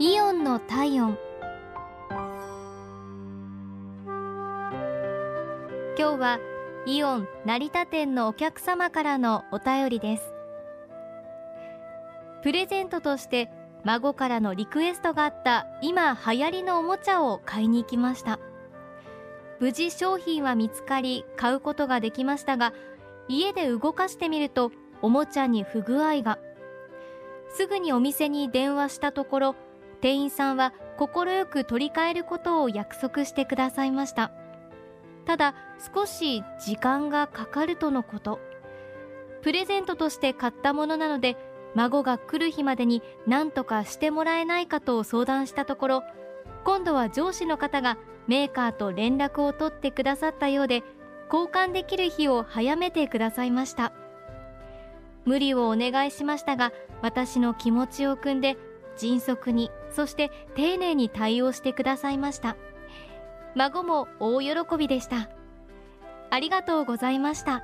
イオンの体温。今日はイオン成田店のお客様からのお便りです。プレゼントとして孫からのリクエストがあった今流行りのおもちゃを買いに行きました。無事商品は見つかり買うことができましたが家で動かしてみるとおもちゃに不具合が。すぐにお店に電話したところ店員さんは快く取り替えることを約束してくださいました。ただ少し時間がかかるとのこと。プレゼントとして買ったものなので孫が来る日までに何とかしてもらえないかと相談したところ今度は上司の方がメーカーと連絡を取ってくださったようで交換できる日を早めてくださいました。無理をお願いしましたが私の気持ちを汲んで迅速にそして丁寧に対応してくださいました。孫も大喜びでした。ありがとうございました。